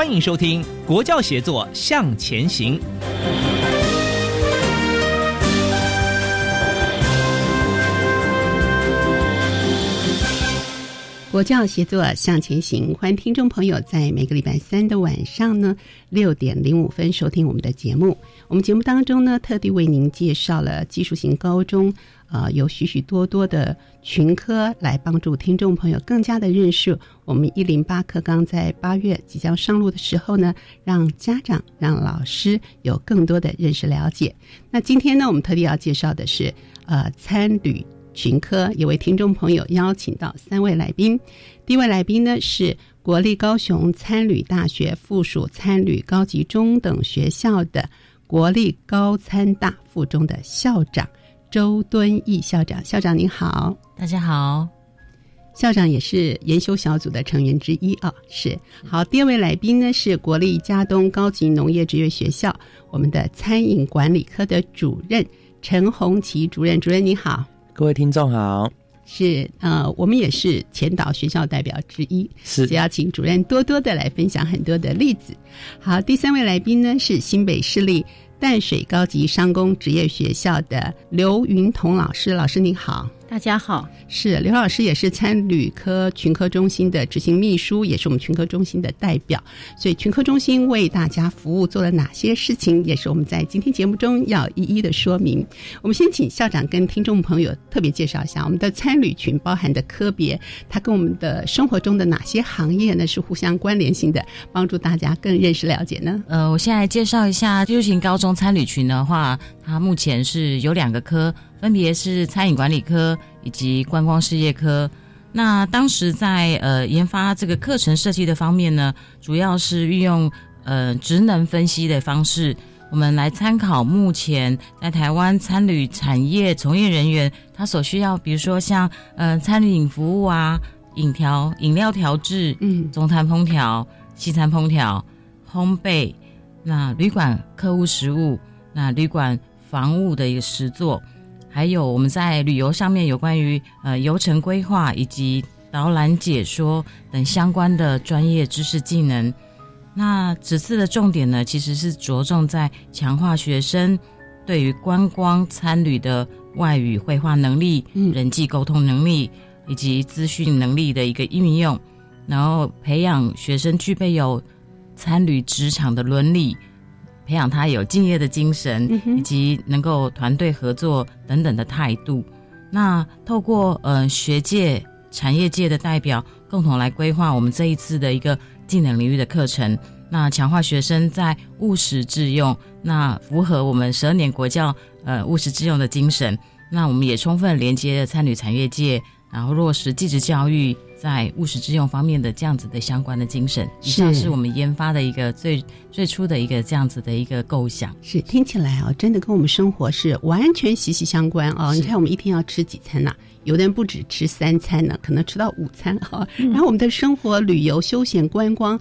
欢迎收听《国教协作向前行》。国教协作向前行，欢迎听众朋友在每个礼拜三的晚上呢六点零五分收听我们的节目。我们节目当中呢，特地为您介绍了技术型高中，呃，有许许多多的群科来帮助听众朋友更加的认识我们一零八课纲在八月即将上路的时候呢，让家长、让老师有更多的认识了解。那今天呢，我们特地要介绍的是呃参旅。群科也为听众朋友邀请到三位来宾，第一位来宾呢是国立高雄参旅大学附属参旅高级中等学校的国立高参大附中的校长周敦义校长，校长您好，大家好，校长也是研修小组的成员之一啊，是好。第二位来宾呢是国立嘉东高级农业职业学校我们的餐饮管理科的主任陈红旗主任，主任你好。各位听众好，是呃，我们也是前导学校代表之一，是要请主任多多的来分享很多的例子。好，第三位来宾呢是新北市立淡水高级商工职业学校的刘云彤老师，老师您好。大家好，是刘老师，也是参旅科群科中心的执行秘书，也是我们群科中心的代表。所以群科中心为大家服务做了哪些事情，也是我们在今天节目中要一一的说明。我们先请校长跟听众朋友特别介绍一下我们的参旅群包含的科别，它跟我们的生活中的哪些行业呢是互相关联性的，帮助大家更认识了解呢？呃，我先来介绍一下技术型高中参旅群的话，它目前是有两个科。分别是餐饮管理科以及观光事业科。那当时在呃研发这个课程设计的方面呢，主要是运用呃职能分析的方式，我们来参考目前在台湾餐旅产业从业人员他所需要，比如说像呃餐饮服务啊、饮调、饮料调制、嗯、中餐烹调、西餐烹调、烘焙，那旅馆客户食物，那旅馆房务的一个实作。还有我们在旅游上面有关于呃游程规划以及导览解说等相关的专业知识技能。那此次的重点呢，其实是着重在强化学生对于观光参旅的外语绘画能力、人际沟通能力以及资讯能力的一个运用，然后培养学生具备有参旅职场的伦理。培养他有敬业的精神，以及能够团队合作等等的态度。那透过呃学界、产业界的代表共同来规划我们这一次的一个技能领域的课程，那强化学生在务实致用，那符合我们十二年国教呃务实致用的精神。那我们也充分连接了参与产业界，然后落实继职教育。在务实之用方面的这样子的相关的精神，以上是我们研发的一个最最初的一个这样子的一个构想。是听起来啊，真的跟我们生活是完全息息相关啊！你看，我们一天要吃几餐呐？有的人不止吃三餐呢，可能吃到午餐哈。然后我们的生活、旅游、休闲、观光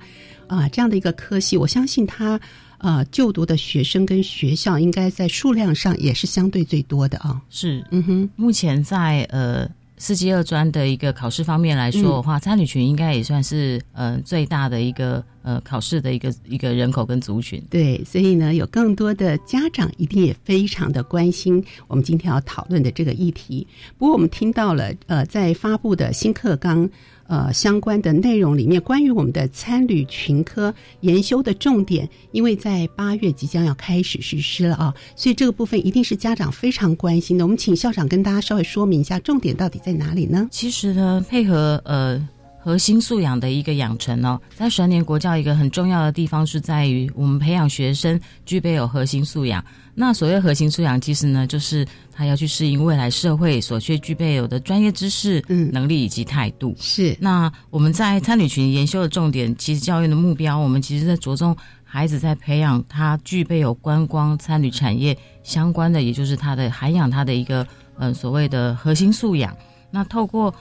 啊，这样的一个科系，我相信他呃就读的学生跟学校应该在数量上也是相对最多的啊。是，嗯哼，目前在呃。四级二专的一个考试方面来说的话，参旅群应该也算是呃最大的一个呃考试的一个一个人口跟族群。对，所以呢，有更多的家长一定也非常的关心我们今天要讨论的这个议题。不过，我们听到了呃，在发布的新课纲。呃，相关的内容里面，关于我们的参旅群科研修的重点，因为在八月即将要开始实施了啊，所以这个部分一定是家长非常关心的。我们请校长跟大家稍微说明一下，重点到底在哪里呢？其实呢，配合呃核心素养的一个养成哦，在十二年国教一个很重要的地方是在于，我们培养学生具备有核心素养。那所谓核心素养，其实呢，就是他要去适应未来社会所需具备有的专业知识、嗯，能力以及态度。是。那我们在参旅群研修的重点，其实教育的目标，我们其实在着重孩子在培养他具备有观光参旅产业相关的，也就是他的涵养他的一个嗯所谓的核心素养。那透过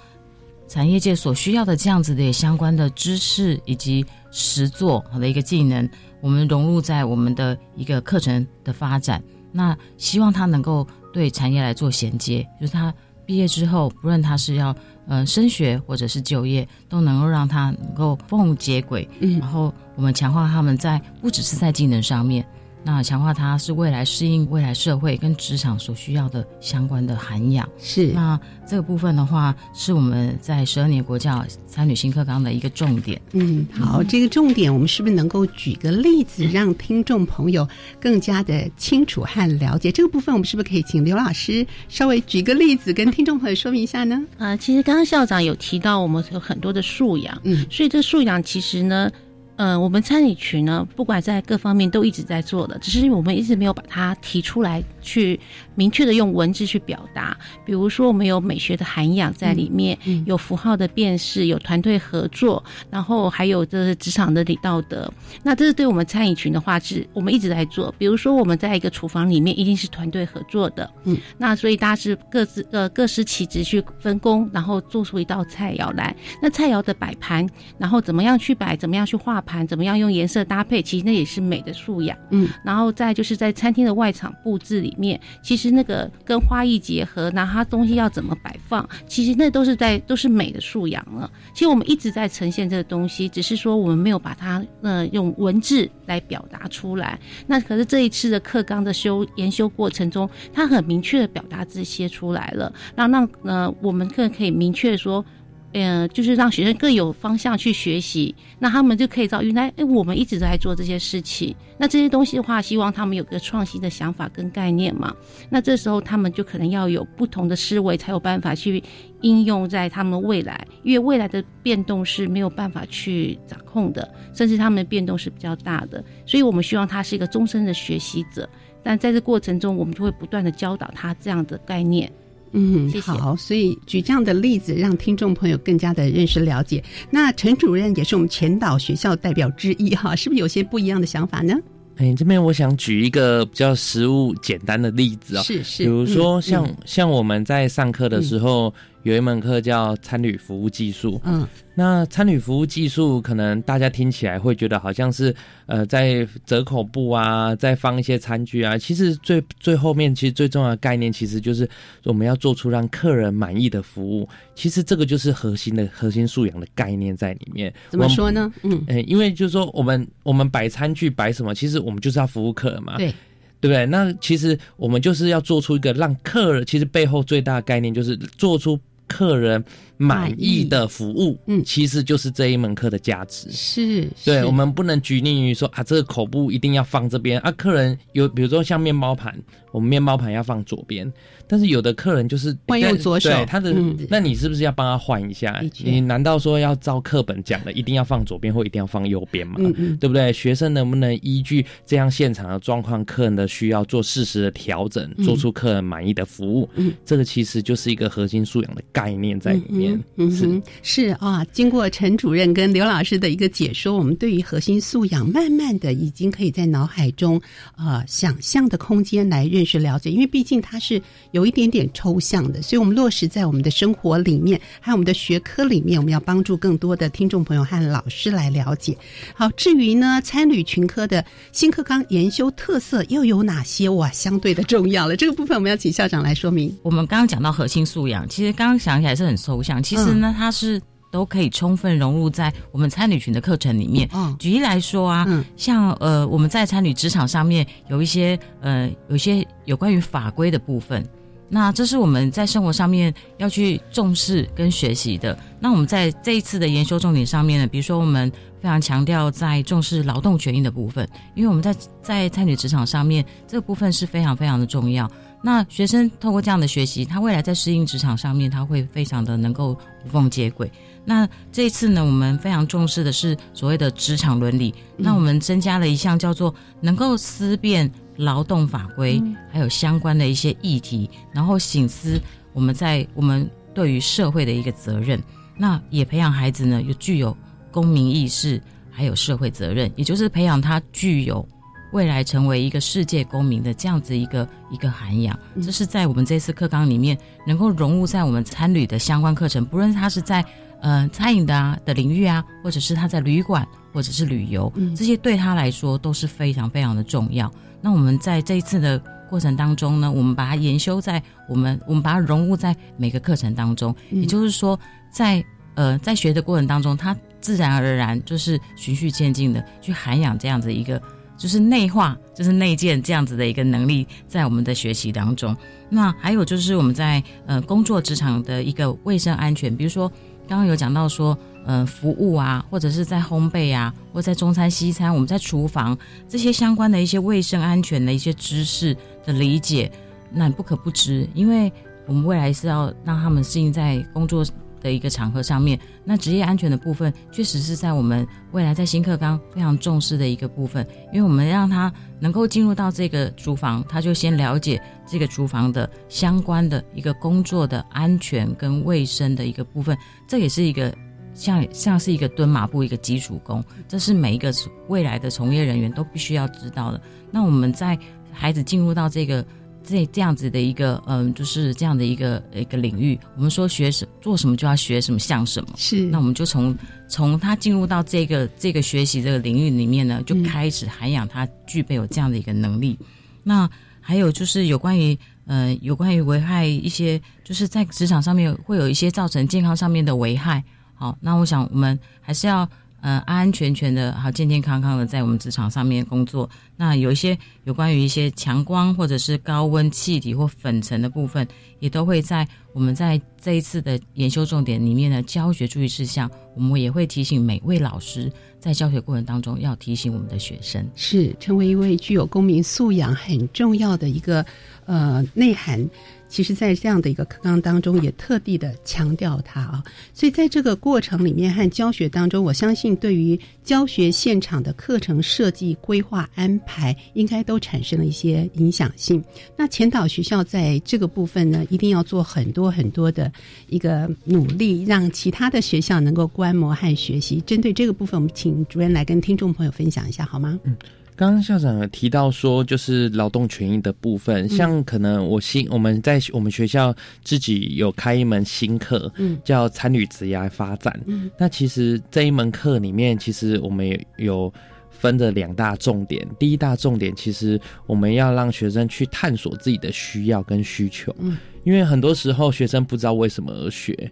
产业界所需要的这样子的相关的知识以及实作好的一个技能。我们融入在我们的一个课程的发展，那希望他能够对产业来做衔接，就是他毕业之后，不论他是要呃升学或者是就业，都能够让他能够缝接轨。嗯，然后我们强化他们在不只是在技能上面。那强化它是未来适应未来社会跟职场所需要的相关的涵养是。那这个部分的话，是我们在十二年国教参与新课纲的一个重点。嗯，好，这个重点我们是不是能够举个例子，让听众朋友更加的清楚和了解？这个部分我们是不是可以请刘老师稍微举个例子，跟听众朋友说明一下呢？啊，其实刚刚校长有提到，我们有很多的素养，嗯，所以这素养其实呢。嗯，我们餐饮群呢，不管在各方面都一直在做的，只是我们一直没有把它提出来，去明确的用文字去表达。比如说，我们有美学的涵养在里面，有符号的辨识，有团队合作，然后还有这职场的礼道德。那这是对我们餐饮群的话，是我们一直在做。比如说，我们在一个厨房里面，一定是团队合作的。嗯，那所以大家是各自呃各司其职去分工，然后做出一道菜肴来。那菜肴的摆盘，然后怎么样去摆，怎么样去画。盘怎么样用颜色搭配，其实那也是美的素养。嗯，然后再就是在餐厅的外场布置里面，其实那个跟花艺结合，那它东西要怎么摆放，其实那都是在都是美的素养了。其实我们一直在呈现这个东西，只是说我们没有把它呃用文字来表达出来。那可是这一次的课纲的修研修过程中，它很明确的表达这些出来了，让让呃我们更可以明确说。嗯，就是让学生更有方向去学习，那他们就可以知道原来，哎，我们一直在做这些事情。那这些东西的话，希望他们有个创新的想法跟概念嘛。那这时候他们就可能要有不同的思维，才有办法去应用在他们未来。因为未来的变动是没有办法去掌控的，甚至他们的变动是比较大的。所以我们希望他是一个终身的学习者，但在这过程中，我们就会不断的教导他这样的概念。嗯，好，所以举这样的例子，让听众朋友更加的认识了解。那陈主任也是我们前导学校代表之一哈，是不是有些不一样的想法呢？哎，这边我想举一个比较实物简单的例子啊，是是，比如说像像我们在上课的时候。有一门课叫参旅服务技术，嗯，那参旅服务技术可能大家听起来会觉得好像是呃在折口布啊，在放一些餐具啊，其实最最后面其实最重要的概念其实就是我们要做出让客人满意的服务，其实这个就是核心的核心素养的概念在里面。怎么说呢？嗯，哎，因为就是说我们我们摆餐具摆什么，其实我们就是要服务客人嘛，对。对不对？那其实我们就是要做出一个让客人，其实背后最大的概念就是做出客人。满意的服务，嗯，其实就是这一门课的价值。是，对，我们不能拘泥于说啊，这个口部一定要放这边啊。客人有，比如说像面包盘，我们面包盘要放左边，但是有的客人就是惯用左手，他的，那你是不是要帮他换一下？你难道说要照课本讲的，一定要放左边或一定要放右边吗？嗯嗯，对不对？学生能不能依据这样现场的状况、客人的需要做适时的调整，做出客人满意的服务？嗯，这个其实就是一个核心素养的概念在里面。面。嗯哼，是啊，经过陈主任跟刘老师的一个解说，我们对于核心素养，慢慢的已经可以在脑海中呃想象的空间来认识了解，因为毕竟它是有一点点抽象的，所以我们落实在我们的生活里面，还有我们的学科里面，我们要帮助更多的听众朋友和老师来了解。好，至于呢，参旅群科的新课纲研修特色又有哪些？哇，相对的重要了。这个部分我们要请校长来说明。我们刚刚讲到核心素养，其实刚刚想起来是很抽象，其实呢，它是都可以充分融入在我们参旅群的课程里面。嗯举例来说啊，像呃，我们在参旅职场上面有一些呃，有一些有关于法规的部分。那这是我们在生活上面要去重视跟学习的。那我们在这一次的研修重点上面呢，比如说我们非常强调在重视劳动权益的部分，因为我们在在参与职场上面这个部分是非常非常的重要。那学生透过这样的学习，他未来在适应职场上面，他会非常的能够无缝接轨。那这一次呢，我们非常重视的是所谓的职场伦理。那我们增加了一项叫做能够思辨。劳动法规，还有相关的一些议题，然后醒思我们在我们对于社会的一个责任，那也培养孩子呢，有具有公民意识，还有社会责任，也就是培养他具有未来成为一个世界公民的这样子一个一个涵养。这是在我们这次课纲里面能够融入在我们参旅的相关课程，不论他是在呃餐饮的啊的领域啊，或者是他在旅馆或者是旅游，这些对他来说都是非常非常的重要。那我们在这一次的过程当中呢，我们把它研修在我们，我们把它融入在每个课程当中。也就是说，在呃在学的过程当中，他自然而然就是循序渐进的去涵养这样子一个，就是内化，就是内建这样子的一个能力在我们的学习当中。那还有就是我们在呃工作职场的一个卫生安全，比如说刚刚有讲到说。呃，服务啊，或者是在烘焙啊，或在中餐西餐，我们在厨房这些相关的一些卫生安全的一些知识的理解，那不可不知，因为我们未来是要让他们适应在工作的一个场合上面。那职业安全的部分，确实是在我们未来在新课纲非常重视的一个部分，因为我们让他能够进入到这个厨房，他就先了解这个厨房的相关的一个工作的安全跟卫生的一个部分，这也是一个。像像是一个蹲马步，一个基础功，这是每一个未来的从业人员都必须要知道的。那我们在孩子进入到这个这这样子的一个嗯，就是这样的一个一个领域，我们说学什做什么就要学什么像什么。是，那我们就从从他进入到这个这个学习这个领域里面呢，就开始涵养他具备有这样的一个能力。那还有就是有关于呃有关于危害一些，就是在职场上面会有一些造成健康上面的危害。好，那我想我们还是要呃安安全全的，好健健康康的在我们职场上面工作。那有一些有关于一些强光或者是高温气体或粉尘的部分，也都会在我们在这一次的研修重点里面的教学注意事项，我们也会提醒每位老师在教学过程当中要提醒我们的学生，是成为一位具有公民素养很重要的一个呃内涵。其实，在这样的一个课纲当中，也特地的强调它啊。所以，在这个过程里面和教学当中，我相信对于教学现场的课程设计、规划、安排，应该都产生了一些影响性。那前导学校在这个部分呢，一定要做很多很多的一个努力，让其他的学校能够观摩和学习。针对这个部分，我们请主任来跟听众朋友分享一下，好吗？嗯。刚刚校长有提到说，就是劳动权益的部分，像可能我新我们在我们学校自己有开一门新课，嗯，叫参与职业发展。嗯，那其实这一门课里面，其实我们有分的两大重点。第一大重点，其实我们要让学生去探索自己的需要跟需求，嗯，因为很多时候学生不知道为什么而学。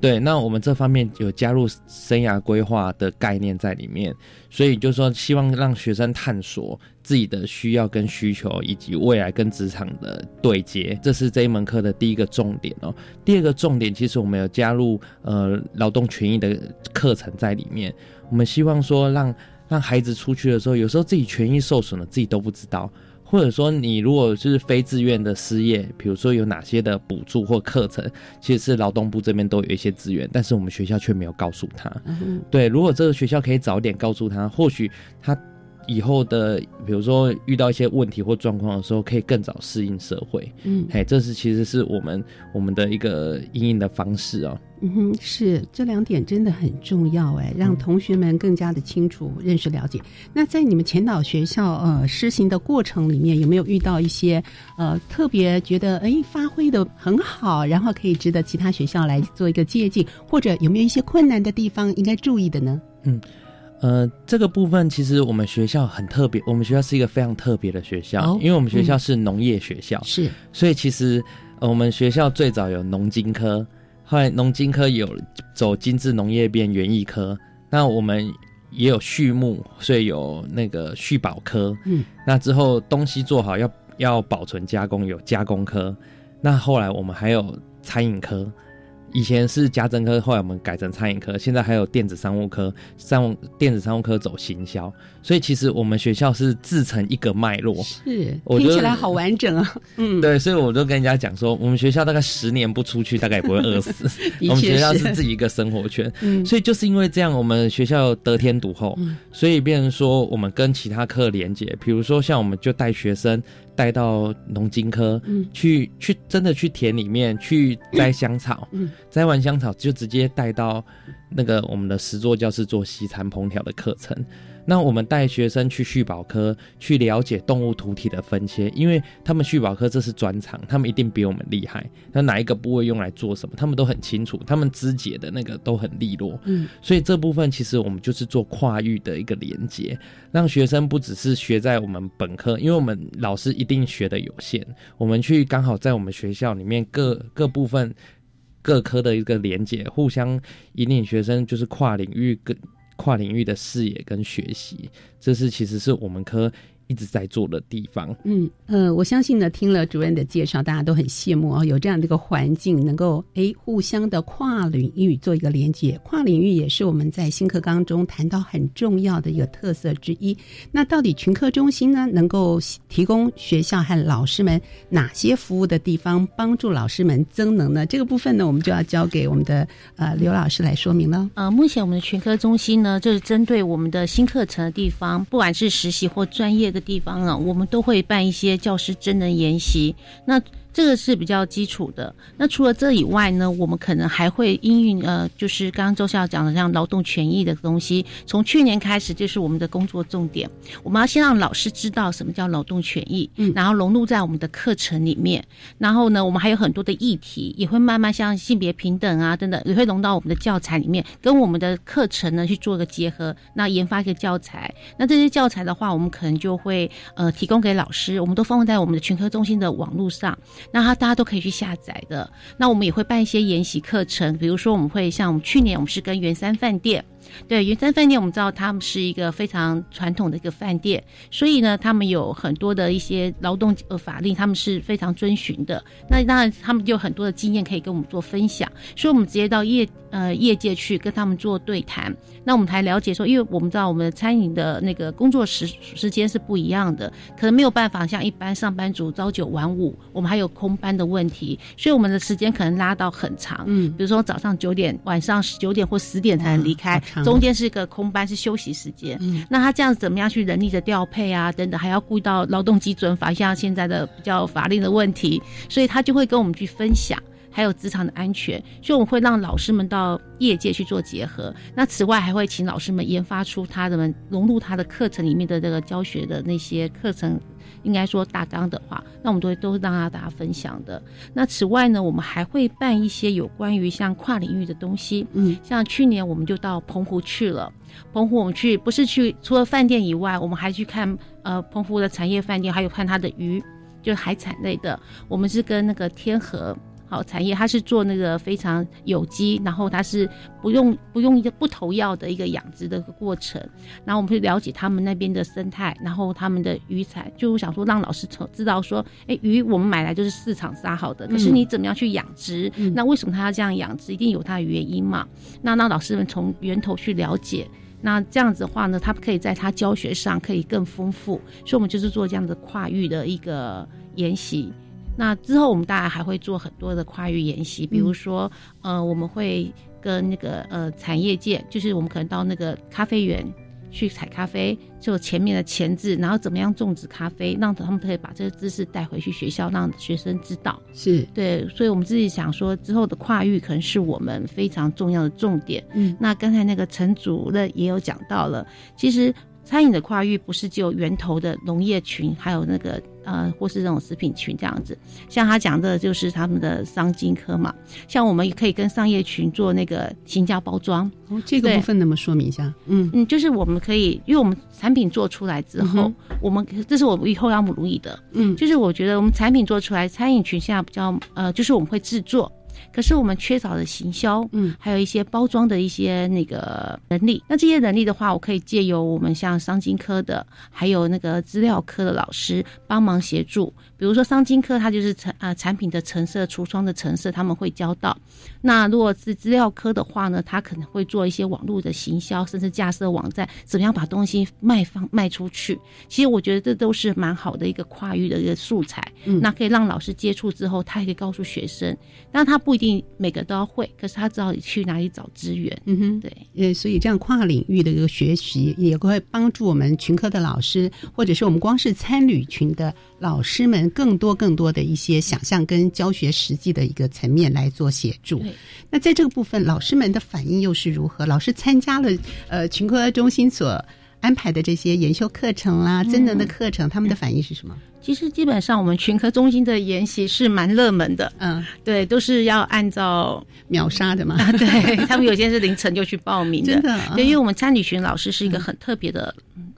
对，那我们这方面有加入生涯规划的概念在里面，所以就是说希望让学生探索自己的需要跟需求，以及未来跟职场的对接，这是这一门课的第一个重点哦。第二个重点，其实我们有加入呃劳动权益的课程在里面，我们希望说让让孩子出去的时候，有时候自己权益受损了，自己都不知道。或者说，你如果是非自愿的失业，比如说有哪些的补助或课程，其实是劳动部这边都有一些资源，但是我们学校却没有告诉他。对，如果这个学校可以早点告诉他，或许他以后的，比如说遇到一些问题或状况的时候，可以更早适应社会。嗯，嘿，这是其实是我们我们的一个应应的方式哦。嗯哼，是这两点真的很重要哎，让同学们更加的清楚认识了解。那在你们前导学校呃施行的过程里面，有没有遇到一些呃特别觉得哎发挥的很好，然后可以值得其他学校来做一个借鉴，或者有没有一些困难的地方应该注意的呢？嗯，呃，这个部分其实我们学校很特别，我们学校是一个非常特别的学校，因为我们学校是农业学校，是，所以其实我们学校最早有农经科。后来农经科有走精致农业变园艺科，那我们也有畜牧，所以有那个畜保科。嗯，那之后东西做好要要保存加工，有加工科。那后来我们还有餐饮科。以前是家政科，后来我们改成餐饮科，现在还有电子商务科，商电子商务科走行销，所以其实我们学校是自成一个脉络，是听起来好完整啊。嗯，对，所以我就跟人家讲说，我们学校大概十年不出去，大概也不会饿死。我们学校是自己一个生活圈，所以就是因为这样，我们学校得天独厚，所以变成说我们跟其他科连接，比如说像我们就带学生。带到农经科，嗯，去去真的去田里面去摘香草，嗯，摘完香草就直接带到那个我们的实作教室做西餐烹调的课程。那我们带学生去续保科去了解动物图体的分切，因为他们续保科这是专长，他们一定比我们厉害。那哪一个部位用来做什么，他们都很清楚，他们肢解的那个都很利落。嗯，所以这部分其实我们就是做跨域的一个连接，让学生不只是学在我们本科，因为我们老师一定学的有限，我们去刚好在我们学校里面各各部分各科的一个连接，互相引领学生就是跨领域跟。跨领域的视野跟学习，这是其实是我们科。一直在做的地方，嗯呃，我相信呢，听了主任的介绍，大家都很羡慕哦，有这样的一个环境，能够哎互相的跨领域做一个连接，跨领域也是我们在新课纲中谈到很重要的一个特色之一。那到底群科中心呢，能够提供学校和老师们哪些服务的地方，帮助老师们增能呢？这个部分呢，我们就要交给我们的呃刘老师来说明了。呃，目前我们的群科中心呢，就是针对我们的新课程的地方，不管是实习或专业的。地方啊，我们都会办一些教师真人研习。那这个是比较基础的。那除了这以外呢，我们可能还会应用呃，就是刚刚周校讲的像劳动权益的东西。从去年开始，就是我们的工作重点。我们要先让老师知道什么叫劳动权益，嗯，然后融入在我们的课程里面。然后呢，我们还有很多的议题，也会慢慢像性别平等啊等等，也会融到我们的教材里面，跟我们的课程呢去做个结合。那研发一个教材，那这些教材的话，我们可能就会呃提供给老师，我们都放在我们的群科中心的网络上。那他大家都可以去下载的。那我们也会办一些研习课程，比如说我们会像我们去年我们是跟元山饭店。对，云山饭店我们知道他们是一个非常传统的一个饭店，所以呢，他们有很多的一些劳动呃法令，他们是非常遵循的。那当然，他们就有很多的经验可以跟我们做分享，所以我们直接到业呃业界去跟他们做对谈。那我们才了解说，因为我们知道我们的餐饮的那个工作时时间是不一样的，可能没有办法像一般上班族朝九晚五，我们还有空班的问题，所以我们的时间可能拉到很长。嗯，比如说早上九点，晚上九点或十点才能离开。中间是一个空班，是休息时间。嗯，那他这样怎么样去人力的调配啊？等等，还要顾到劳动基准法，像现在的比较法令的问题，所以他就会跟我们去分享，还有职场的安全，所以我们会让老师们到业界去做结合。那此外，还会请老师们研发出他们融入他的课程里面的这个教学的那些课程。应该说大纲的话，那我们都都是让大家分享的。那此外呢，我们还会办一些有关于像跨领域的东西。嗯，像去年我们就到澎湖去了。澎湖我们去不是去除了饭店以外，我们还去看呃澎湖的产业饭店，还有看它的鱼，就是海产类的。我们是跟那个天河。好产业，它是做那个非常有机，然后它是不用不用一个不投药的一个养殖的一个过程。然后我们会了解他们那边的生态，然后他们的鱼产，就想说让老师从知道说，哎，鱼我们买来就是市场杀好的，可是你怎么样去养殖？那为什么他要这样养殖？一定有它的原因嘛？那让老师们从源头去了解，那这样子的话呢，他可以在他教学上可以更丰富。所以我们就是做这样的跨域的一个研习。那之后，我们大家还会做很多的跨域研习，比如说，呃，我们会跟那个呃产业界，就是我们可能到那个咖啡园去采咖啡，就前面的前置，然后怎么样种植咖啡，让他们可以把这个知识带回去学校，让学生知道。是对，所以我们自己想说，之后的跨域可能是我们非常重要的重点。嗯，那刚才那个陈主任也有讲到了，其实。餐饮的跨域不是只有源头的农业群，还有那个呃，或是这种食品群这样子。像他讲的，就是他们的商经科嘛。像我们也可以跟商业群做那个行销包装。哦，这个部分能不能说明一下？嗯嗯，就是我们可以，因为我们产品做出来之后，我们这是我们以后要努力的。嗯，就是我觉得我们产品做出来，餐饮群现在比较呃，就是我们会制作。可是我们缺少了行销，嗯，还有一些包装的一些那个能力。那这些能力的话，我可以借由我们像商经科的，还有那个资料科的老师帮忙协助。比如说商经科，它就是成啊产品的成色、橱窗的成色，他们会教到。那如果是资料科的话呢，他可能会做一些网络的行销，甚至架设网站，怎么样把东西卖方卖出去。其实我觉得这都是蛮好的一个跨域的一个素材。嗯，那可以让老师接触之后，他也可以告诉学生，但他不一定每个都要会，可是他知道你去哪里找资源。嗯哼，对。呃，所以这样跨领域的一个学习，也会帮助我们群科的老师，或者是我们光是参旅群的老师们。更多更多的一些想象跟教学实际的一个层面来做协助。那在这个部分，老师们的反应又是如何？老师参加了呃群科中心所安排的这些研修课程啦、增能的课程，他们的反应是什么？其实基本上我们群科中心的研习是蛮热门的。嗯，对，都是要按照秒杀的嘛。对 他们有些是凌晨就去报名的。真的，对，因为我们参旅群老师是一个很特别的，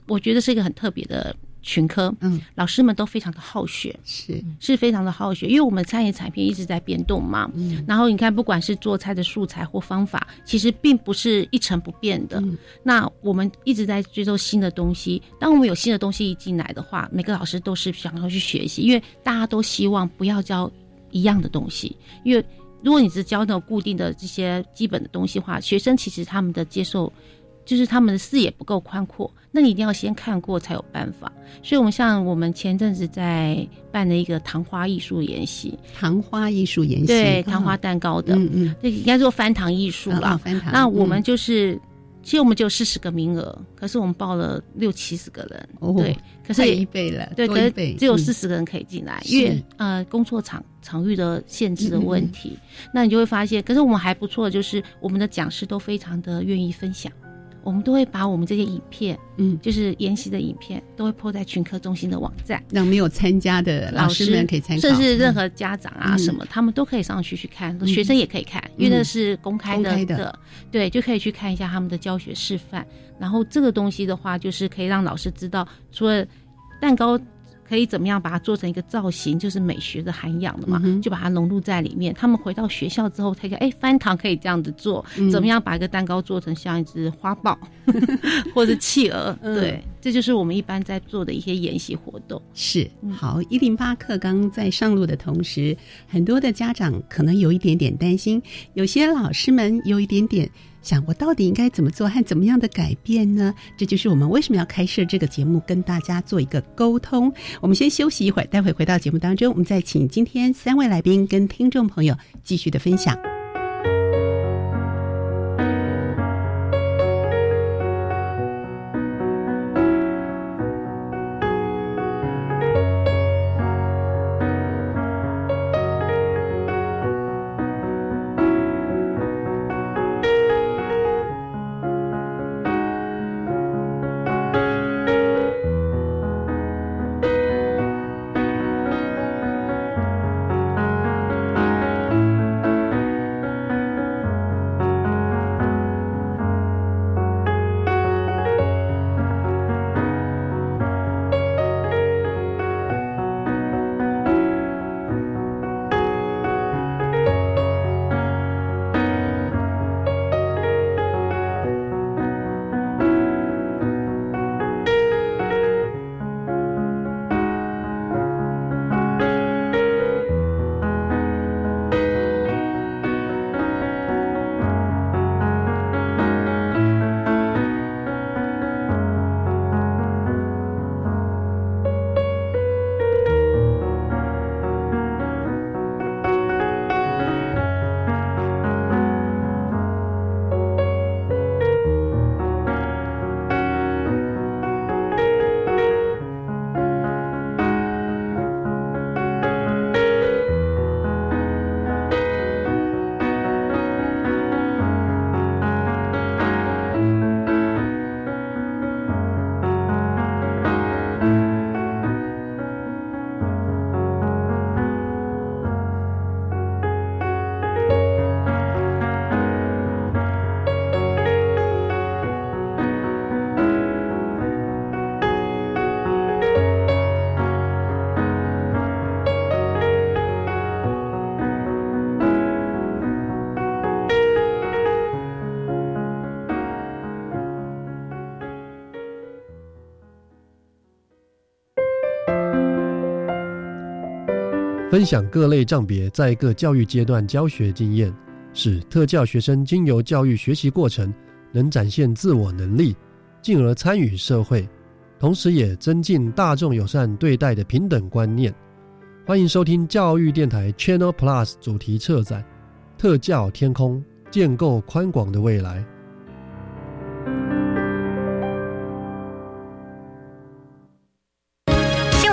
我觉得是一个很特别的。群科，嗯，老师们都非常的好学，是。是非常的好学，因为我们餐饮产品一直在变动嘛，嗯，然后你看，不管是做菜的素材或方法，其实并不是一成不变的。那我们一直在追求新的东西，当我们有新的东西一进来的话，每个老师都是想要去学习，因为大家都希望不要教一样的东西，因为如果你只教那种固定的这些基本的东西话，学生其实他们的接受。就是他们的视野不够宽阔，那你一定要先看过才有办法。所以，我们像我们前阵子在办的一个糖花艺术研习，糖花艺术研习，对，糖花蛋糕的，嗯嗯，这应该说翻糖艺术了。翻糖。那我们就是，其实我们就四十个名额，可是我们报了六七十个人，对，可是一倍了，对，可是只有四十个人可以进来，因为呃，工作场场域的限制的问题。那你就会发现，可是我们还不错，就是我们的讲师都非常的愿意分享。我们都会把我们这些影片，嗯，就是研习的影片，都会铺在群科中心的网站，让没有参加的老师们可以参考，甚至任何家长啊什么，他们都可以上去去看，学生也可以看，因为那是公开的，对，就可以去看一下他们的教学示范。然后这个东西的话，就是可以让老师知道，除了蛋糕。可以怎么样把它做成一个造型，就是美学的涵养的嘛，就把它融入在里面。他们回到学校之后，他就，哎，翻糖可以这样子做，怎么样把一个蛋糕做成像一只花豹 或者企鹅？对，这就是我们一般在做的一些研习活动。是，好，一零八课刚在上路的同时，很多的家长可能有一点点担心，有些老师们有一点点。想我到底应该怎么做和怎么样的改变呢？这就是我们为什么要开设这个节目，跟大家做一个沟通。我们先休息一会儿，待会回到节目当中，我们再请今天三位来宾跟听众朋友继续的分享。分享各类障别在各教育阶段教学经验，使特教学生经由教育学习过程，能展现自我能力，进而参与社会，同时也增进大众友善对待的平等观念。欢迎收听教育电台 Channel Plus 主题策展《特教天空，建构宽广的未来》。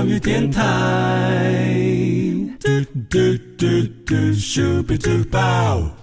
教育电台。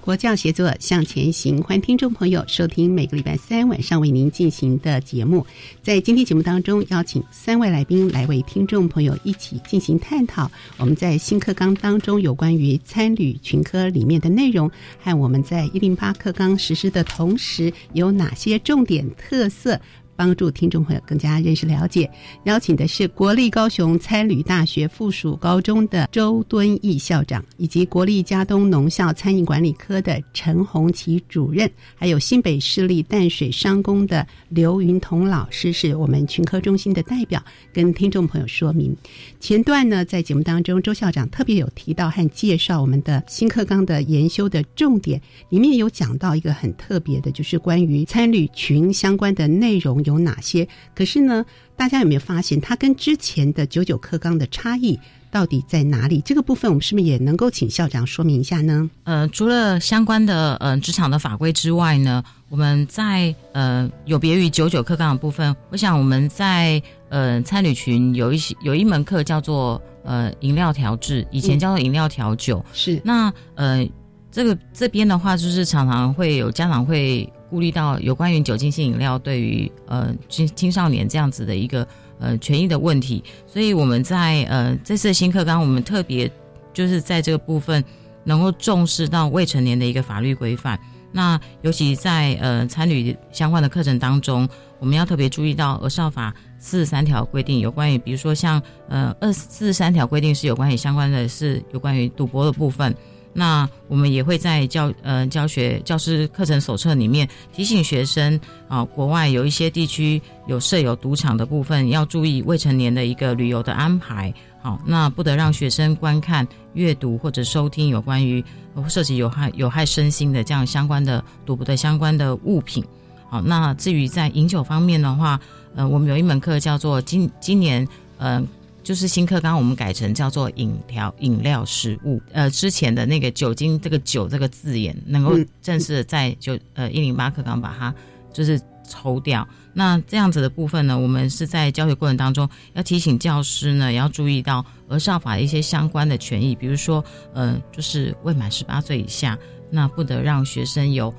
国教协作向前行，欢迎听众朋友收听每个礼拜三晚上为您进行的节目。在今天节目当中，邀请三位来宾来为听众朋友一起进行探讨。我们在新课纲当中有关于参旅群科里面的内容，和我们在一零八课纲实施的同时有哪些重点特色。帮助听众朋友更加认识了解，邀请的是国立高雄参旅大学附属高中的周敦义校长，以及国立嘉东农校餐饮管理科的陈红旗主任，还有新北市立淡水商工的刘云彤老师，是我们群科中心的代表，跟听众朋友说明。前段呢，在节目当中，周校长特别有提到和介绍我们的新课纲的研修的重点，里面有讲到一个很特别的，就是关于参旅群相关的内容。有哪些？可是呢，大家有没有发现，它跟之前的九九课纲的差异到底在哪里？这个部分，我们是不是也能够请校长说明一下呢？呃，除了相关的呃职场的法规之外呢，我们在呃有别于九九课纲的部分，我想我们在呃参旅群有一些有一门课叫做呃饮料调制，以前叫做饮料调酒，是那呃这个这边的话，就是常常会有家长会。顾虑到有关于酒精性饮料对于呃青青少年这样子的一个呃权益的问题，所以我们在呃这次新课纲，我们特别就是在这个部分能够重视到未成年的一个法律规范。那尤其在呃参与相关的课程当中，我们要特别注意到《儿少法》四十三条规定有关于，比如说像呃二四十三条规定是有关于相关的是有关于赌博的部分。那我们也会在教呃教学教师课程手册里面提醒学生啊，国外有一些地区有设有赌场的部分，要注意未成年的一个旅游的安排。好，那不得让学生观看、阅读或者收听有关于涉及有害有害身心的这样相关的赌博的相关的物品。好，那至于在饮酒方面的话，呃，我们有一门课叫做今今年呃。就是新课纲，我们改成叫做饮料饮料食物。呃，之前的那个酒精这个酒这个字眼，能够正式的在就呃一零八课纲把它就是抽掉。那这样子的部分呢，我们是在教学过程当中要提醒教师呢，也要注意到儿少法一些相关的权益，比如说呃，就是未满十八岁以下，那不得让学生有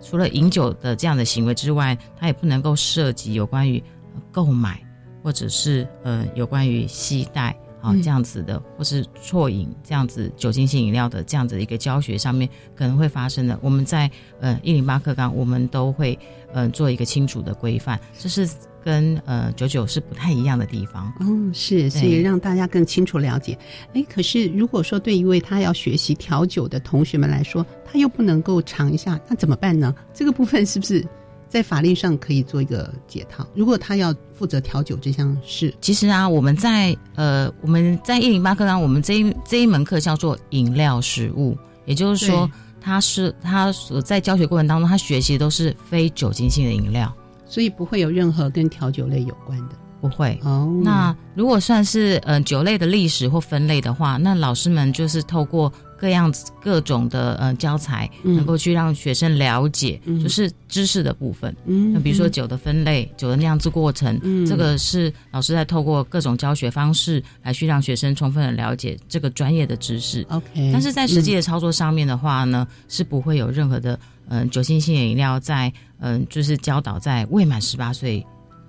除了饮酒的这样的行为之外，他也不能够涉及有关于购买。或者是呃有关于携带，好啊这样子的，或是错饮这样子酒精性饮料的这样子一个教学上面可能会发生的，我们在呃一零八课纲我们都会呃做一个清楚的规范，这是跟呃九九是不太一样的地方。嗯，是，所以让大家更清楚了解。哎，可是如果说对一位他要学习调酒的同学们来说，他又不能够尝一下，那怎么办呢？这个部分是不是？在法律上可以做一个解套。如果他要负责调酒这项事，其实啊，我们在呃，我们在一零八课堂，我们这一这一门课叫做饮料食物，也就是说，他是他所在教学过程当中，他学习都是非酒精性的饮料，所以不会有任何跟调酒类有关的，不会。哦，那如果算是呃酒类的历史或分类的话，那老师们就是透过。各样子各种的呃教材，能够去让学生了解，就是知识的部分。嗯，那比如说酒的分类、酒的酿制过程，这个是老师在透过各种教学方式来去让学生充分的了解这个专业的知识。OK，但是在实际的操作上面的话呢，是不会有任何的嗯酒精性饮料在嗯就是教导在未满十八岁。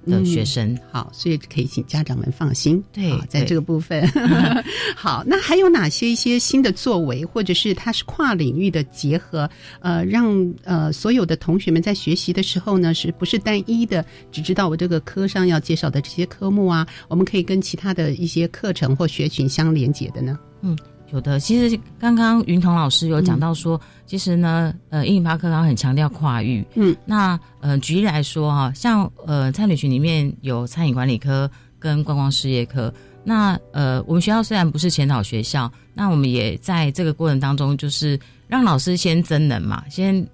的学生好，所以可以请家长们放心。对，在这个部分 好，那还有哪些一些新的作为，或者是它是跨领域的结合？呃，让呃所有的同学们在学习的时候呢，是不是单一的只知道我这个科上要介绍的这些科目啊？我们可以跟其他的一些课程或学群相连接的呢？嗯。有的，其实刚刚云彤老师有讲到说，其实呢，呃，英语八课刚很强调跨域。嗯，那呃，举例来说哈，像呃，餐旅群里面有餐饮管理科跟观光事业科。那呃，我们学校虽然不是前导学校，那我们也在这个过程当中，就是让老师先增能嘛，先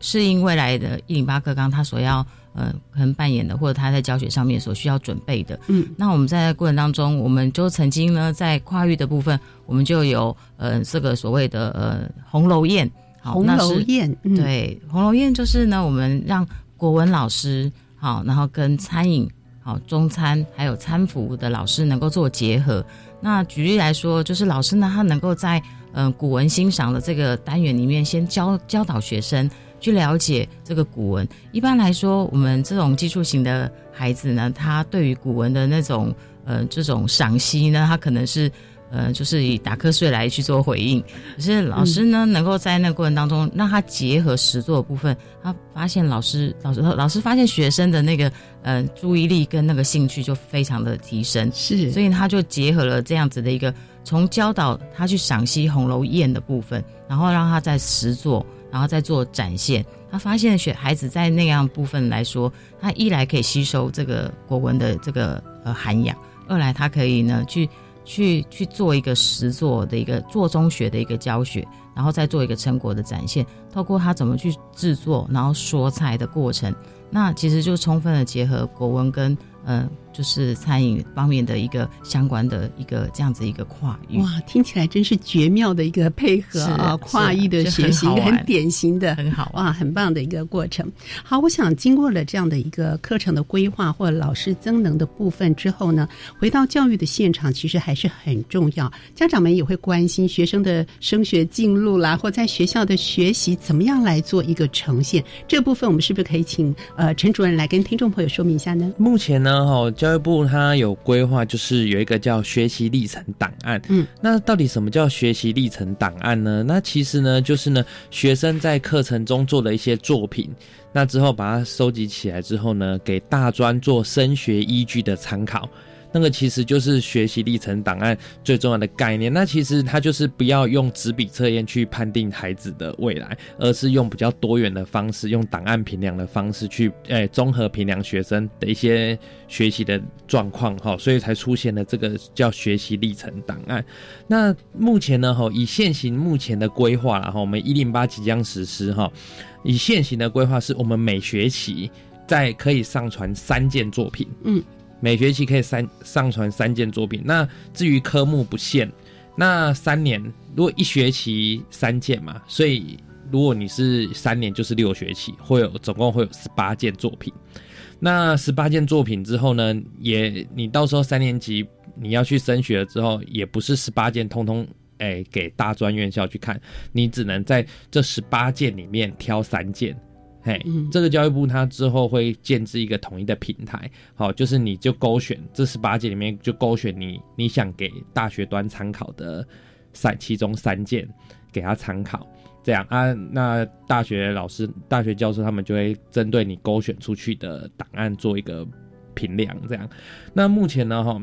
适应未来的一零八课纲他所要。呃，可能扮演的，或者他在教学上面所需要准备的，嗯，那我们在过程当中，我们就曾经呢，在跨域的部分，我们就有呃这个所谓的呃红楼宴，红楼宴，对，红楼宴就是呢，我们让国文老师好，然后跟餐饮好中餐还有餐服的老师能够做结合。那举例来说，就是老师呢，他能够在嗯古文欣赏的这个单元里面，先教教导学生。去了解这个古文。一般来说，我们这种技术型的孩子呢，他对于古文的那种呃这种赏析呢，他可能是呃就是以打瞌睡来去做回应。可是老师呢，能够在那个过程当中让他结合实作部分，他发现老师老师老师发现学生的那个呃注意力跟那个兴趣就非常的提升。是，所以他就结合了这样子的一个从教导他去赏析《红楼宴》的部分，然后让他在实作。然后再做展现，他发现学孩子在那样部分来说，他一来可以吸收这个国文的这个呃涵养，二来他可以呢去去去做一个实作的一个做中学的一个教学，然后再做一个成果的展现，透过他怎么去制作，然后说菜的过程，那其实就充分的结合国文跟嗯。就是餐饮方面的一个相关的一个这样子一个跨域哇，听起来真是绝妙的一个配合啊！跨域的学习，很典型的，很好哇，很棒的一个过程。好，我想经过了这样的一个课程的规划或老师增能的部分之后呢，回到教育的现场，其实还是很重要。家长们也会关心学生的升学进路啦，或在学校的学习怎么样来做一个呈现。这部分我们是不是可以请呃陈主任来跟听众朋友说明一下呢？目前呢，哈。教育部它有规划，就是有一个叫学习历程档案。嗯，那到底什么叫学习历程档案呢？那其实呢，就是呢，学生在课程中做的一些作品，那之后把它收集起来之后呢，给大专做升学依据的参考。那个其实就是学习历程档案最重要的概念。那其实它就是不要用纸笔测验去判定孩子的未来，而是用比较多元的方式，用档案评量的方式去，诶，综合评量学生的一些学习的状况，哈，所以才出现了这个叫学习历程档案。那目前呢，哈，以现行目前的规划然后我们一零八即将实施，哈，以现行的规划是我们每学期在可以上传三件作品，嗯。每学期可以三上传三件作品。那至于科目不限，那三年如果一学期三件嘛，所以如果你是三年就是六学期，会有总共会有十八件作品。那十八件作品之后呢，也你到时候三年级你要去升学了之后，也不是十八件通通哎给大专院校去看，你只能在这十八件里面挑三件。嘿，这个教育部它之后会建置一个统一的平台，好，就是你就勾选这十八件里面就勾选你你想给大学端参考的三其中三件给他参考，这样啊，那大学老师、大学教授他们就会针对你勾选出去的档案做一个评量，这样。那目前呢，哈。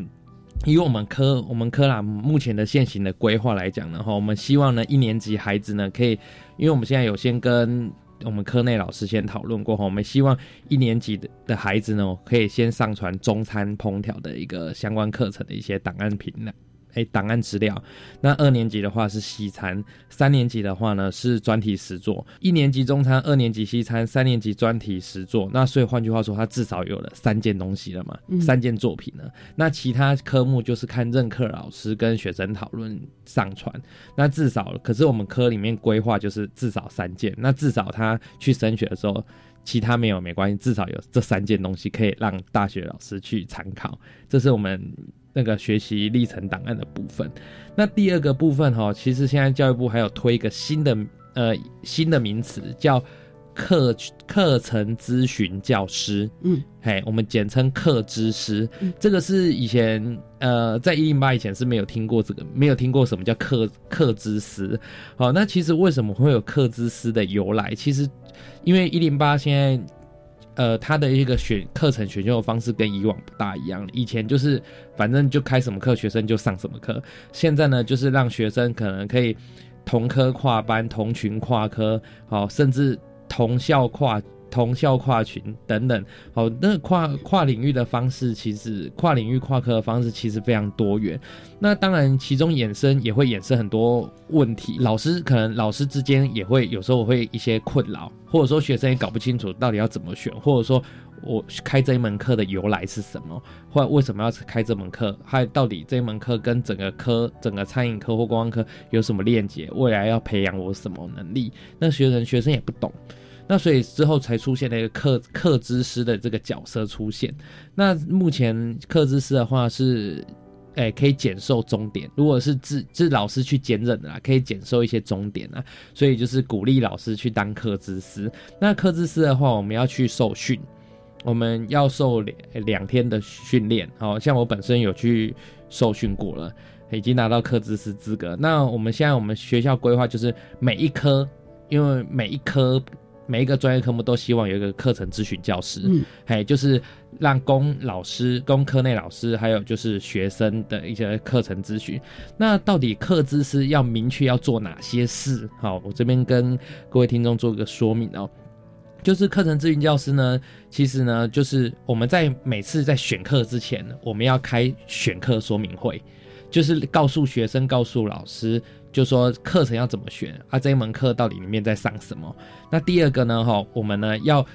以我们科我们科啦目前的现行的规划来讲呢，哈，我们希望呢一年级孩子呢可以，因为我们现在有先跟我们科内老师先讨论过后，我们希望一年级的的孩子呢可以先上传中餐烹调的一个相关课程的一些档案品呢。哎，档案资料。那二年级的话是西餐，三年级的话呢是专题实作。一年级中餐，二年级西餐，三年级专题实作。那所以换句话说，他至少有了三件东西了嘛，三件作品呢。那其他科目就是看任课老师跟学生讨论上传。那至少，可是我们科里面规划就是至少三件。那至少他去升学的时候，其他没有没关系，至少有这三件东西可以让大学老师去参考。这是我们。那个学习历程档案的部分，那第二个部分哈，其实现在教育部还有推一个新的呃新的名词，叫课课程咨询教师，嗯，嘿，我们简称课知师。这个是以前呃在一零八以前是没有听过这个，没有听过什么叫课课知师。好，那其实为什么会有课知师的由来？其实因为一零八现在。呃，他的一个选课程选修的方式跟以往不大一样。以前就是反正就开什么课，学生就上什么课。现在呢，就是让学生可能可以同科跨班、同群跨科，好，甚至同校跨。同校跨群等等，好，那跨跨领域的方式，其实跨领域跨科的方式其实非常多元。那当然，其中衍生也会衍生很多问题，老师可能老师之间也会有时候会一些困扰，或者说学生也搞不清楚到底要怎么选，或者说我开这一门课的由来是什么，或为什么要开这门课，还到底这一门课跟整个科、整个餐饮科或观光科有什么链接，未来要培养我什么能力？那学生学生也不懂。那所以之后才出现了一个课课知师的这个角色出现。那目前课知师的话是，哎，可以减寿终点。如果是自自老师去兼任的啦，可以减寿一些终点啊。所以就是鼓励老师去当课知师。那课知师的话，我们要去受训，我们要受两两天的训练。好像我本身有去受训过了，已经拿到课知师资格。那我们现在我们学校规划就是每一科，因为每一科。每一个专业科目都希望有一个课程咨询教师，嗯，哎就是让公老师、公科内老师，还有就是学生的一些课程咨询。那到底课咨师要明确要做哪些事？好，我这边跟各位听众做个说明哦。就是课程咨询教师呢，其实呢，就是我们在每次在选课之前，我们要开选课说明会，就是告诉学生、告诉老师。就说课程要怎么选啊？这一门课到底里面在上什么？那第二个呢？哈，我们呢要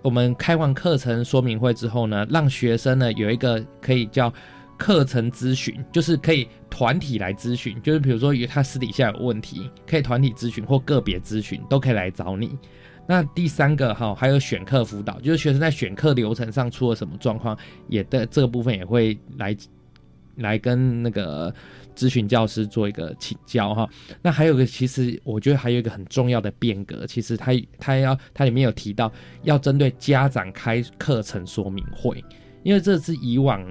我们开完课程说明会之后呢，让学生呢有一个可以叫课程咨询，就是可以团体来咨询，就是比如说他私底下有问题，可以团体咨询或个别咨询都可以来找你。那第三个哈，还有选课辅导，就是学生在选课流程上出了什么状况，也的这个部分也会来来跟那个。咨询教师做一个请教哈，那还有个，其实我觉得还有一个很重要的变革，其实他他要他里面有提到要针对家长开课程说明会，因为这是以往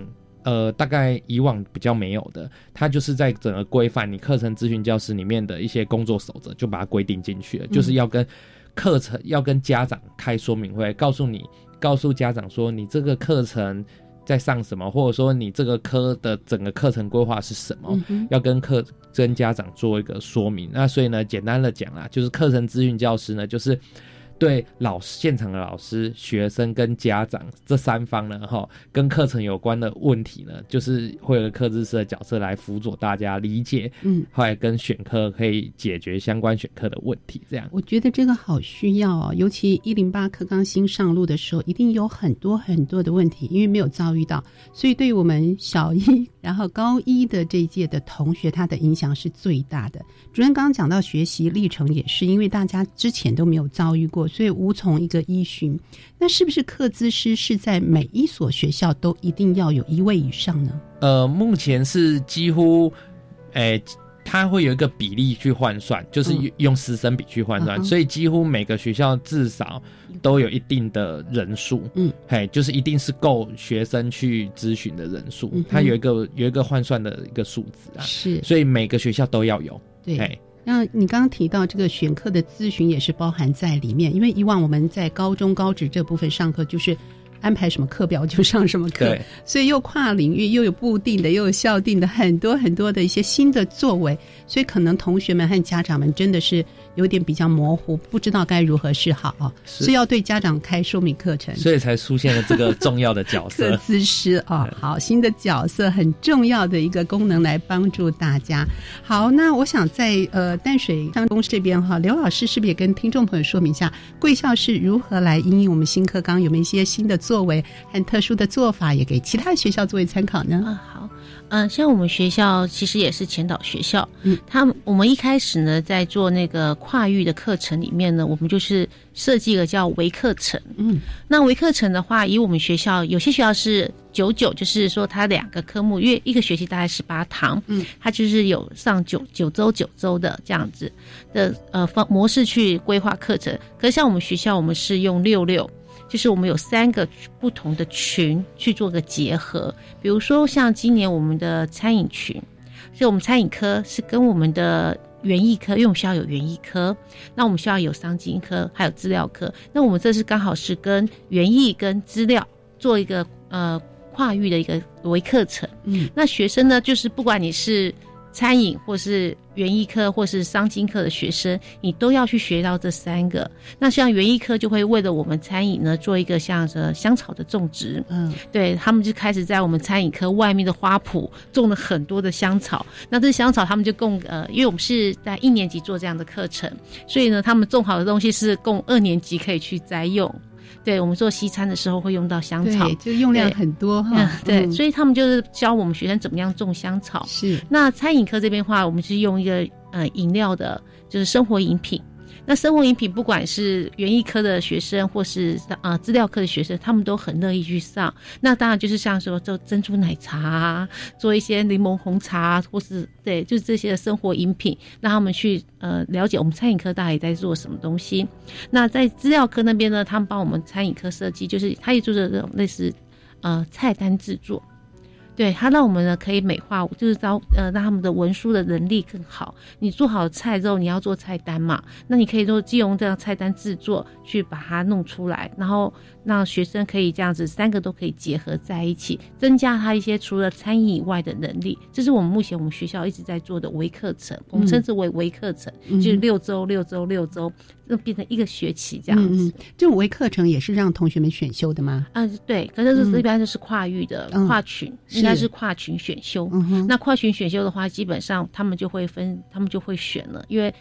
呃大概以往比较没有的，它就是在整个规范你课程咨询教师里面的一些工作守则，就把它规定进去了，就是要跟课程要跟家长开说明会，告诉你告诉家长说你这个课程。在上什么，或者说你这个科的整个课程规划是什么，要跟课跟家长做一个说明。那所以呢，简单的讲啊，就是课程咨询教师呢，就是。对老师、现场的老师、学生跟家长这三方呢，哈，跟课程有关的问题呢，就是会有课知识的角色来辅佐大家理解，嗯，后来跟选课可以解决相关选课的问题。这样，我觉得这个好需要哦，尤其一零八课刚新上路的时候，一定有很多很多的问题，因为没有遭遇到，所以对我们小一然后高一的这一届的同学，他的影响是最大的。主任刚刚讲到学习历程，也是因为大家之前都没有遭遇过。所以无从一个依循，那是不是课资师是在每一所学校都一定要有一位以上呢？呃，目前是几乎，诶。它会有一个比例去换算，就是用师生比去换算，所以几乎每个学校至少都有一定的人数，嗯，嘿，就是一定是够学生去咨询的人数，它有一个有一个换算的一个数字啊，是，所以每个学校都要有，对。那你刚刚提到这个选课的咨询也是包含在里面，因为以往我们在高中高职这部分上课就是。安排什么课表就上什么课，所以又跨领域，又有固定的，又有校定的，很多很多的一些新的作为，所以可能同学们和家长们真的是有点比较模糊，不知道该如何是好啊，所以要对家长开说明课程，所以才出现了这个重要的角色姿师啊，好，新的角色很重要的一个功能来帮助大家。好，那我想在呃淡水商公这边哈，刘老师是不是也跟听众朋友说明一下贵校是如何来应用我们新课纲，有没有一些新的？作为很特殊的做法，也给其他学校作为参考呢。啊，好，嗯，像我们学校其实也是前导学校，嗯，他我们一开始呢，在做那个跨域的课程里面呢，我们就是设计了叫微课程，嗯，那微课程的话，以我们学校有些学校是九九，就是说它两个科目，因为一个学期大概十八堂，嗯，它就是有上九九周九周的这样子的呃方模式去规划课程。可是像我们学校，我们是用六六。就是我们有三个不同的群去做个结合，比如说像今年我们的餐饮群，所以我们餐饮科是跟我们的园艺科，因为我们学校有园艺科，那我们学校有商经科，还有资料科，那我们这是刚好是跟园艺跟资料做一个呃跨域的一个微课程，嗯，那学生呢，就是不管你是。餐饮或是园艺科或是商经科的学生，你都要去学到这三个。那像园艺科就会为了我们餐饮呢做一个像这香草的种植，嗯，对他们就开始在我们餐饮科外面的花圃种了很多的香草。那这香草他们就供呃，因为我们是在一年级做这样的课程，所以呢，他们种好的东西是供二年级可以去摘用。对我们做西餐的时候会用到香草，就用量很多哈。对，所以他们就是教我们学生怎么样种香草。是，那餐饮科这边话，我们是用一个呃饮料的，就是生活饮品。那生活饮品，不管是园艺科的学生，或是啊资料科的学生，他们都很乐意去上。那当然就是像说做珍珠奶茶，做一些柠檬红茶，或是对，就是这些生活饮品，让他们去呃了解我们餐饮科大家也在做什么东西。那在资料科那边呢，他们帮我们餐饮科设计，就是他也做着这种类似呃菜单制作。对它让我们呢可以美化，就是招呃让他们的文书的能力更好。你做好菜之后，你要做菜单嘛？那你可以做，借用这样菜单制作去把它弄出来，然后让学生可以这样子三个都可以结合在一起，增加他一些除了餐饮以外的能力。这是我们目前我们学校一直在做的微课程，我们称之为微课程，就是六周六周六周。就变成一个学期这样子，这种微课程也是让同学们选修的吗？啊，对，可是这一般就是跨域的跨群，应该是跨群选修。那跨群选修的话，基本上他们就会分，他们就会选了，因为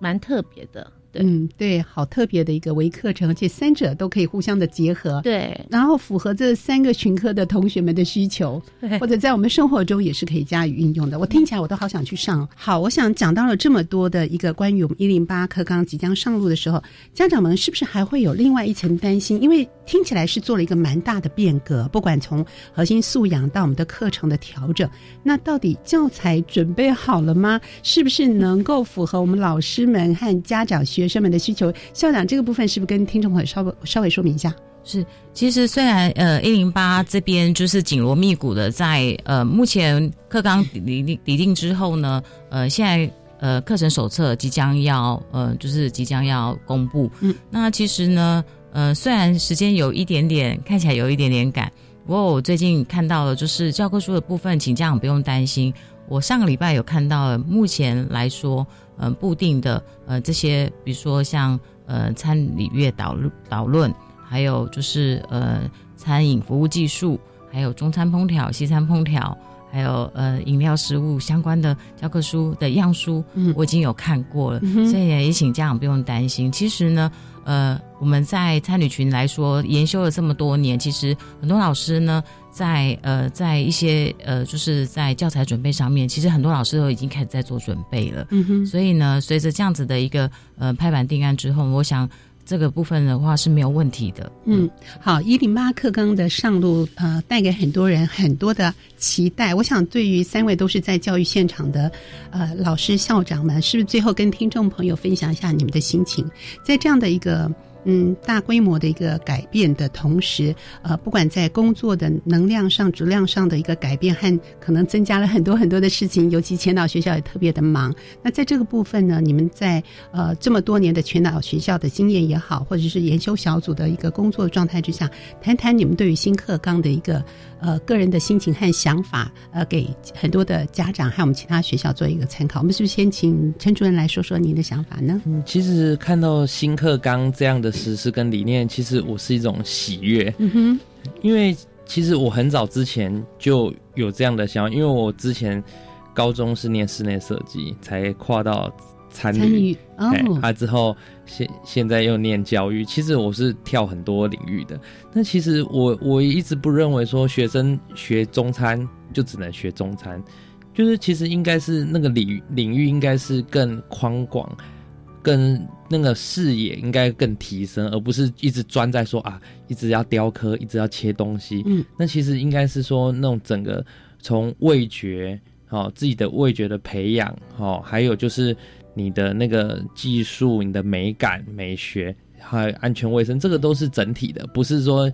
蛮特别的。嗯，对，好特别的一个微课程，而且三者都可以互相的结合，对，然后符合这三个群科的同学们的需求，或者在我们生活中也是可以加以运用的。我听起来我都好想去上。好，我想讲到了这么多的一个关于我们一零八课纲即将上路的时候，家长们是不是还会有另外一层担心？因为听起来是做了一个蛮大的变革，不管从核心素养到我们的课程的调整，那到底教材准备好了吗？是不是能够符合我们老师们和家长学？学生们的需求，校长这个部分是不是跟听众朋友稍微稍微说明一下？是，其实虽然呃一零八这边就是紧锣密鼓的在呃目前课纲拟定拟定之后呢，呃现在呃课程手册即将要呃就是即将要公布。嗯，那其实呢呃虽然时间有一点点看起来有一点点赶，不过我最近看到了就是教科书的部分，请家长不用担心。我上个礼拜有看到了，目前来说。呃，固定的呃这些，比如说像呃餐礼乐导导论，还有就是呃餐饮服务技术，还有中餐烹调、西餐烹调，还有呃饮料食物相关的教科书的样书，嗯，我已经有看过了，所以也请家长不用担心。其实呢，呃，我们在参旅群来说，研修了这么多年，其实很多老师呢。在呃，在一些呃，就是在教材准备上面，其实很多老师都已经开始在做准备了。嗯哼。所以呢，随着这样子的一个呃拍板定案之后，我想这个部分的话是没有问题的。嗯，好，一零八课纲的上路，呃，带给很多人很多的期待。我想，对于三位都是在教育现场的呃老师、校长们，是不是最后跟听众朋友分享一下你们的心情？在这样的一个。嗯，大规模的一个改变的同时，呃，不管在工作的能量上、质量上的一个改变，和可能增加了很多很多的事情。尤其前导学校也特别的忙。那在这个部分呢，你们在呃这么多年的全导学校的经验也好，或者是研修小组的一个工作状态之下，谈谈你们对于新课纲的一个呃个人的心情和想法，呃，给很多的家长还有我们其他学校做一个参考。我们是不是先请陈主任来说说您的想法呢？嗯，其实看到新课纲这样的。实施跟理念，其实我是一种喜悦，嗯哼，因为其实我很早之前就有这样的想法，因为我之前高中是念室内设计，才跨到参与，哦，啊之后现现在又念教育，其实我是跳很多领域的。那其实我我一直不认为说学生学中餐就只能学中餐，就是其实应该是那个领领域应该是更宽广。跟那个视野应该更提升，而不是一直专在说啊，一直要雕刻，一直要切东西。嗯，那其实应该是说那种整个从味觉，哦，自己的味觉的培养，哦，还有就是你的那个技术、你的美感、美学，还有安全卫生，这个都是整体的，不是说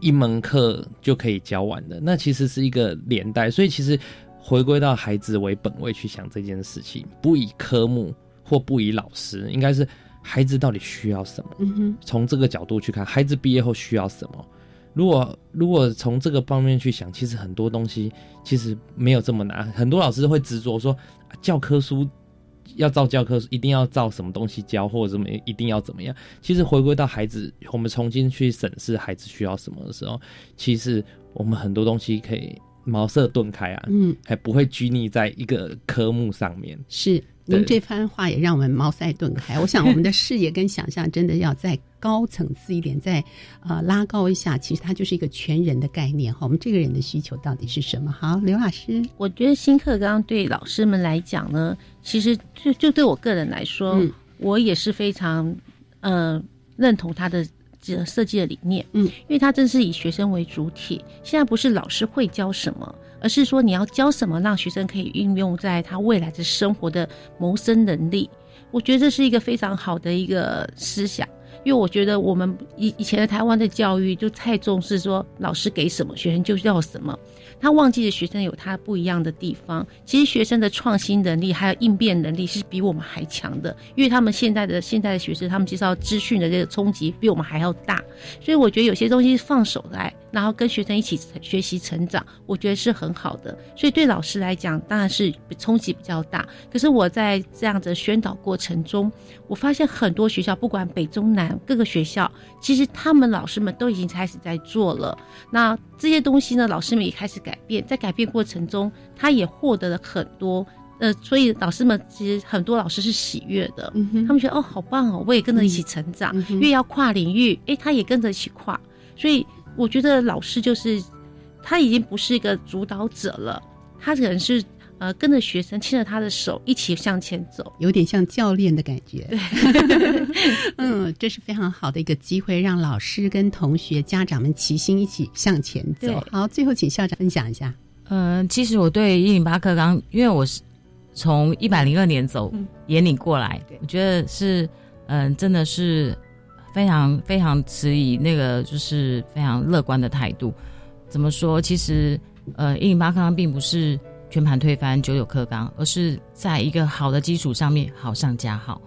一门课就可以教完的。那其实是一个连带，所以其实回归到孩子为本位去想这件事情，不以科目。或不以老师，应该是孩子到底需要什么？嗯哼，从这个角度去看，孩子毕业后需要什么？如果如果从这个方面去想，其实很多东西其实没有这么难。很多老师会执着说，教科书要照教科书，一定要照什么东西教，或者怎么一定要怎么样。其实回归到孩子，我们重新去审视孩子需要什么的时候，其实我们很多东西可以茅塞顿开啊，嗯，还不会拘泥在一个科目上面。是。您这番话也让我们茅塞顿开。我想，我们的视野跟想象真的要再高层次一点，再呃拉高一下。其实它就是一个全人的概念哈。我们这个人的需求到底是什么？好，刘老师，我觉得新课纲对老师们来讲呢，其实就就对我个人来说，我也是非常呃认同他的这设计的理念。嗯，因为他真是以学生为主体。现在不是老师会教什么。而是说你要教什么，让学生可以运用在他未来的生活的谋生能力。我觉得这是一个非常好的一个思想，因为我觉得我们以以前的台湾的教育就太重视说老师给什么，学生就要什么。他忘记了学生有他不一样的地方。其实学生的创新能力还有应变能力是比我们还强的，因为他们现在的现在的学生，他们接受资讯的这个冲击比我们还要大。所以我觉得有些东西放手来，然后跟学生一起学习成长，我觉得是很好的。所以对老师来讲，当然是冲击比较大。可是我在这样的宣导过程中，我发现很多学校，不管北中南各个学校，其实他们老师们都已经开始在做了。那这些东西呢，老师们也开始改变，在改变过程中，他也获得了很多。呃，所以老师们其实很多老师是喜悦的，他们觉得哦，好棒哦，我也跟着一起成长。因为要跨领域，哎，他也跟着一起跨。所以我觉得老师就是他已经不是一个主导者了，他可能是呃跟着学生牵着他的手一起向前走，有点像教练的感觉。嗯，这是非常好的一个机会，让老师跟同学、家长们齐心一起向前走。好，最后请校长分享一下。嗯，其实我对一零八课纲，因为我是。从一百零二年走引领过来，我觉得是，嗯，真的是非常非常持以那个就是非常乐观的态度。怎么说？其实，呃，一零八课纲并不是全盘推翻九九课纲，而是在一个好的基础上面好上加好。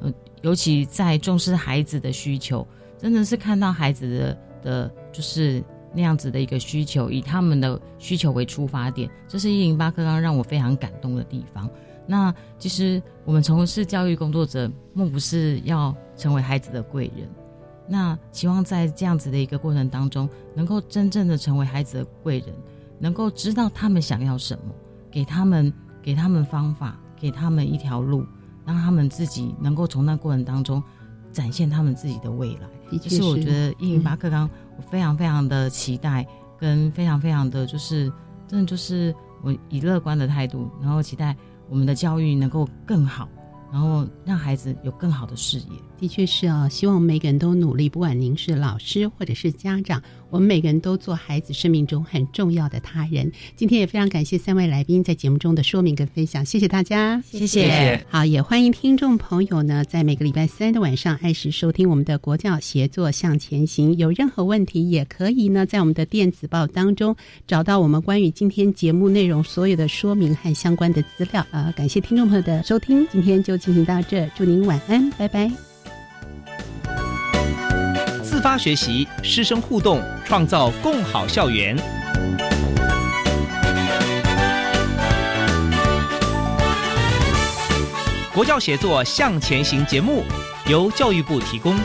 呃，尤其在重视孩子的需求，真的是看到孩子的的，就是。那样子的一个需求，以他们的需求为出发点，这是一零八课纲让我非常感动的地方。那其实我们从事教育工作者，莫不是要成为孩子的贵人。那希望在这样子的一个过程当中，能够真正的成为孩子的贵人，能够知道他们想要什么，给他们给他们方法，给他们一条路，让他们自己能够从那过程当中展现他们自己的未来。其实我觉得一零八课纲。非常非常的期待，跟非常非常的就是，真的就是我以乐观的态度，然后期待我们的教育能够更好，然后让孩子有更好的视野。的确是啊，希望每个人都努力，不管您是老师或者是家长，我们每个人都做孩子生命中很重要的他人。今天也非常感谢三位来宾在节目中的说明跟分享，谢谢大家，谢谢。好，也欢迎听众朋友呢，在每个礼拜三的晚上按时收听我们的国教协作向前行。有任何问题，也可以呢在我们的电子报当中找到我们关于今天节目内容所有的说明和相关的资料。啊，感谢听众朋友的收听，今天就进行到这，祝您晚安，拜拜。发学习，师生互动，创造共好校园。国教协作向前行节目由教育部提供。